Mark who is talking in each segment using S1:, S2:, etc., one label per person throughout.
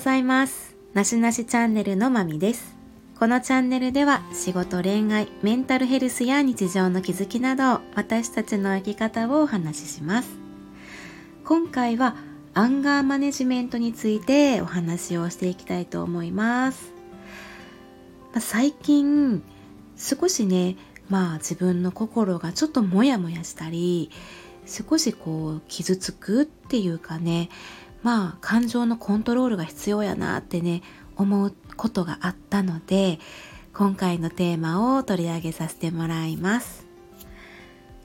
S1: ざいます。なしなしチャンネルのまみです。このチャンネルでは仕事恋愛メンタルヘルスや日常の気づきなど私たちの生き方をお話しします。今回はアンガーマネジメントについてお話をしていきたいと思います。最近少しねまあ自分の心がちょっとモヤモヤしたり少しこう傷つくっていうかねまあ感情のコントロールが必要やなってね思うことがあったので今回のテーマを取り上げさせてもらいます。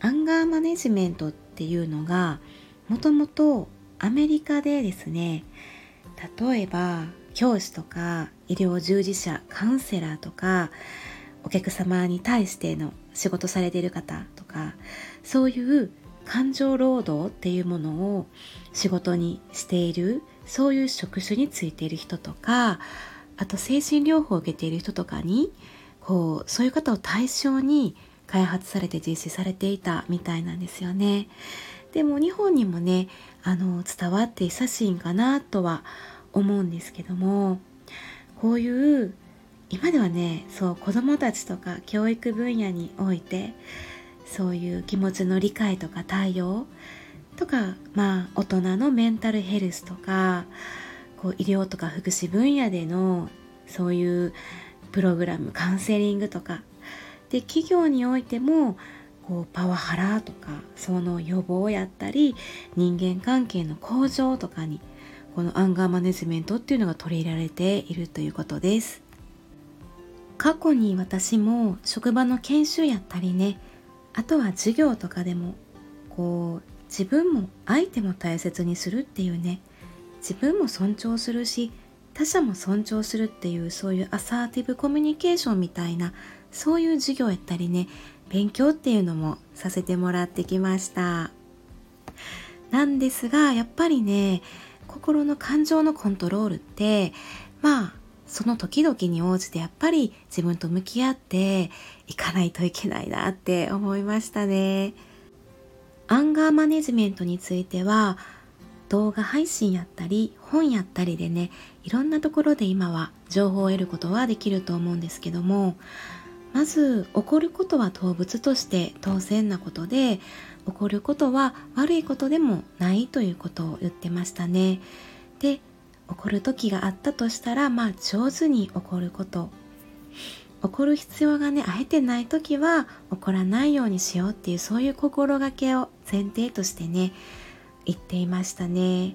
S1: アンガーマネジメントっていうのがもともとアメリカでですね例えば教師とか医療従事者カウンセラーとかお客様に対しての仕事されている方とかそういう感情労働っていうものを仕事にしているそういう職種についている人とかあと精神療法を受けている人とかにこうそういう方を対象に開発されて実施されていたみたいなんですよね。でも日本にもねあの伝わって久しいんかなとは思うんですけどもこういう今ではねそう子どもたちとか教育分野においてそういう気持ちの理解とか対応とかまあ大人のメンタルヘルスとかこう医療とか福祉分野でのそういうプログラムカウンセリングとかで企業においてもこうパワハラとかその予防やったり人間関係の向上とかにこのアンガーマネジメントっていうのが取り入れられているということです。過去に私も職場の研修やったりねあとは授業とかでもこう自分も相手も大切にするっていうね。自分も尊重するし他者も尊重するっていうそういうアサーティブコミュニケーションみたいなそういう授業やったりね勉強っていうのもさせてもらってきました。なんですがやっぱりね心の感情のコントロールってまあその時々に応じてやっぱり自分と向き合っていかないといけないなって思いましたね。アンガーマネジメントについては動画配信やったり本やったりでねいろんなところで今は情報を得ることはできると思うんですけどもまず起こることは動物として当然なことで起こることは悪いことでもないということを言ってましたね。で起こる時があったとしたらまあ上手に起こること。起こる必要がねあえてない時は起こらないようにしようっていうそういう心がけを前提としてね言っていましたね。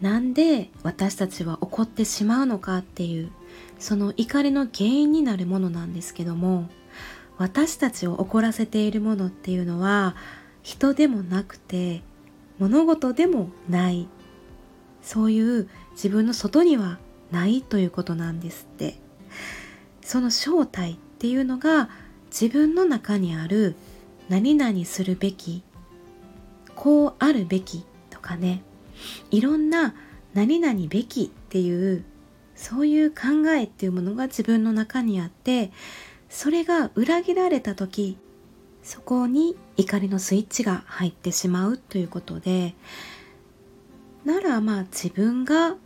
S1: なんで私たちは怒ってしまうのかっていうその怒りの原因になるものなんですけども私たちを怒らせているものっていうのは人でもなくて物事でもないそういう自分の外にはないということなんですって。その正体っていうのが自分の中にある何々するべきこうあるべきとかね。いろんな何々べきっていうそういう考えっていうものが自分の中にあってそれが裏切られた時そこに怒りのスイッチが入ってしまうということでならまあ自分が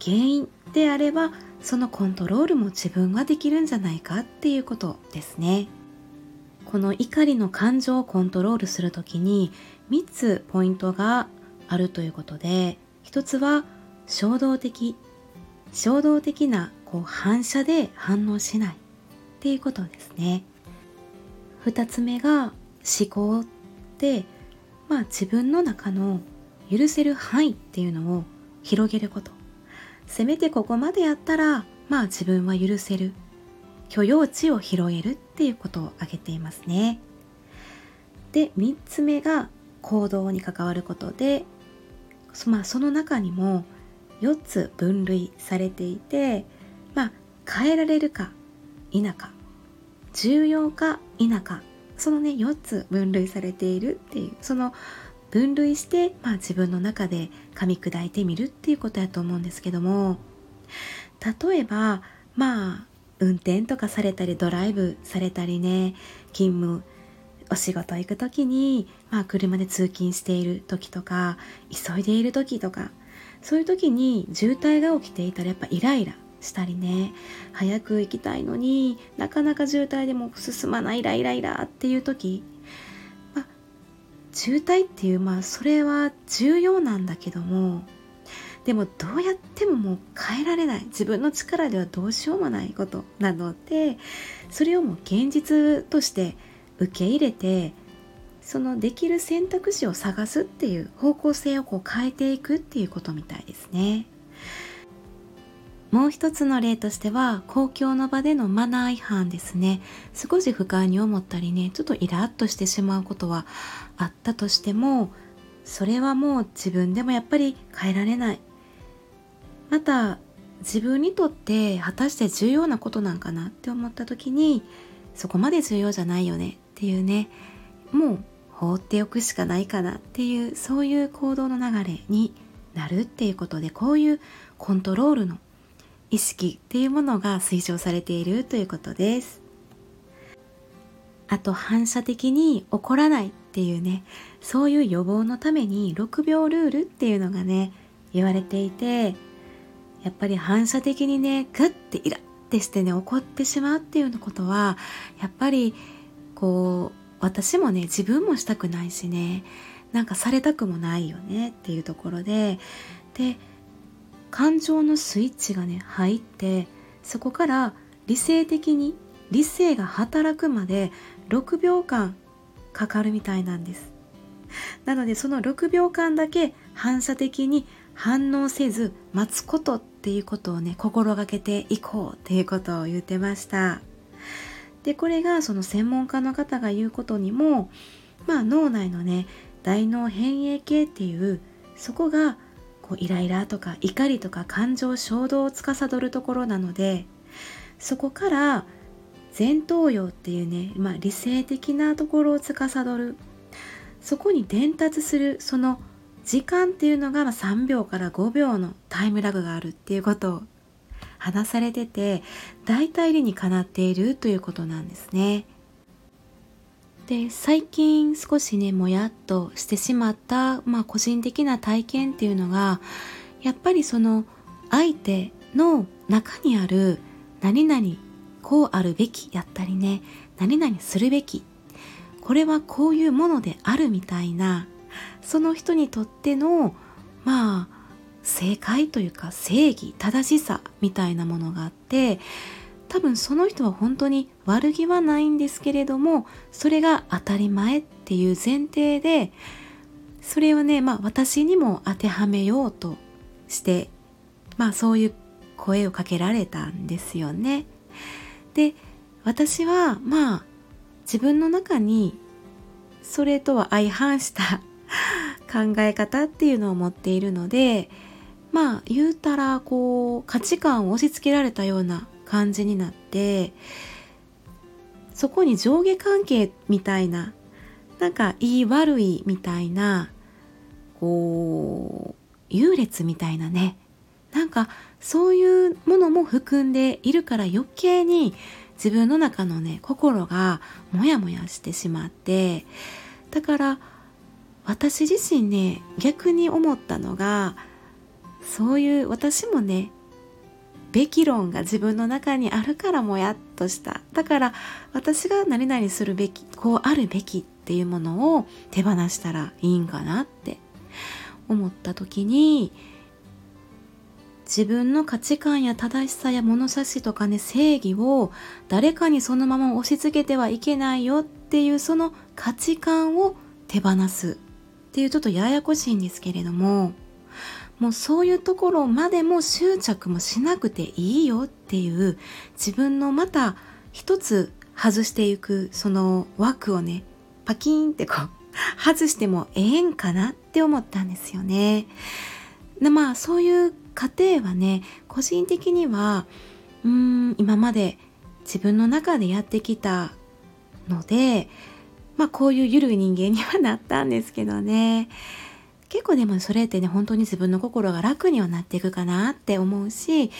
S1: 原因であればそのコントロールも自分ができるんじゃないかっていうことですね。この怒りの感情をコントロールする時に3つポイントがあるということで1つは衝動的衝動的なこう反射で反応しないっていうことですね2つ目が思考ってまあ自分の中の許せる範囲っていうのを広げること。せめてここまでやったらまあ自分は許せる。許容値を広げるっていうことを挙げていますね。で3つ目が行動に関わることでまあその中にも4つ分類されていてまあ変えられるか否か重要か否かそのね4つ分類されているっていうその分類して、まあ、自分の中で噛み砕いてみるっていうことやと思うんですけども例えばまあ運転とかされたりドライブされたりね勤務お仕事行く時に、まあ、車で通勤している時とか急いでいる時とかそういう時に渋滞が起きていたらやっぱイライラしたりね早く行きたいのになかなか渋滞でも進まないイライライラっていう時、渋滞っていうまあそれは重要なんだけどもでもどうやってももう変えられない自分の力ではどうしようもないことなのでそれをもう現実として受け入れてそのできる選択肢を探すっていう方向性をこう変えていくっていうことみたいですね。もう一つの例としては公共の場でのマナー違反ですね。少し不快に思ったりねちょっとイラッとしてしまうことはあったとしてもそれはもう自分でもやっぱり変えられない。また自分にとって果たして重要なことなんかなって思った時にそこまで重要じゃないよねっていうねもう放っておくしかないかなっていうそういう行動の流れになるっていうことでこういうコントロールの意識っていうものが推奨されているということです。あと反射的に怒らないっていうねそういう予防のために6秒ルールっていうのがね言われていてやっぱり反射的にねグッてイラってしてね怒ってしまうっていうようなことはやっぱりこう私もね自分もしたくないしねなんかされたくもないよねっていうところでで感情のスイッチがね入ってそこから理性的に理性が働くまで6秒間かかるみたいなんです。なのでその6秒間だけ反射的に反応せず待つことっていうことをね心がけていこうっていうことを言ってました。でこれがその専門家の方が言うことにもまあ脳内のね大脳変影系っていうそこがこうイライラとか怒りとか感情衝動を司るところなのでそこから前頭葉っていうね、まあ、理性的なところを司るそこに伝達するその時間っていうのが3秒から5秒のタイムラグがあるっていうことを話されてて大体理にかなっているということなんですね。で最近少しねもやっとしてしまった、まあ、個人的な体験っていうのがやっぱりその相手の中にある何々こうあるべきやったりね何々するべきこれはこういうものであるみたいなその人にとってのまあ正解というか正義正しさみたいなものがあって多分その人は本当に悪気はないんですけれどもそれが当たり前っていう前提でそれをねまあ私にも当てはめようとしてまあそういう声をかけられたんですよね。で私はまあ自分の中にそれとは相反した 考え方っていうのを持っているのでまあ言うたらこう価値観を押し付けられたような感じになってそこに上下関係みたいななんかいい悪いみたいなこう優劣みたいなねなんかそういうものも含んでいるから余計に自分の中のね心がモヤモヤしてしまってだから私自身ね逆に思ったのがそういう私もねべき論が自分の中にあるからもやっとした。だから私が何々するべきこうあるべきっていうものを手放したらいいんかなって思った時に自分の価値観や正しさや物差しとかね正義を誰かにそのまま押し付けてはいけないよっていうその価値観を手放すっていうちょっとややこしいんですけれどももうそういうところまでも執着もしなくていいよっていう自分のまた一つ外していくその枠をねパキーンってこう 外してもええんかなって思ったんですよね。でまあそういう過程はね個人的にはうーん今まで自分の中でやってきたのでまあこういうゆるい人間にはなったんですけどね結構でもそれってね本当に自分の心が楽にはなっていくかなって思うし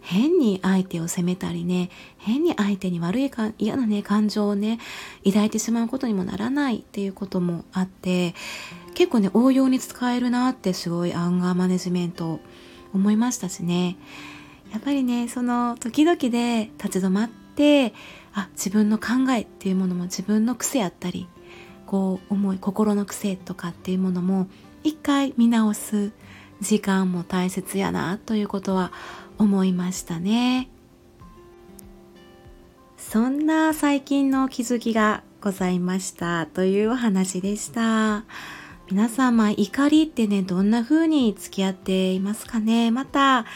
S1: 変に相手を責めたりね変に相手に悪いか嫌なね感情をね抱いてしまうことにもならないっていうこともあって結構ね応用に使えるなってすごいアンガーマネジメント思いましたしね。やっぱりねその時々で立ち止まってあ自分の考えっていうものも自分の癖やったりこう思い心の癖とかっていうものも一回見直す時間も大切やなということは思いましたね。そんな最近の気づきがございましたというお話でした。皆様怒りってねどんな風に付き合っていますかね？また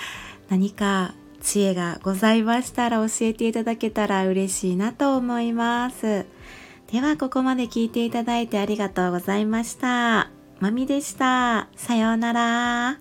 S1: 何か知恵がございましたら教えていただけたら嬉しいなと思います。ではここまで聞いていただいてありがとうございました。まみでした。さようなら。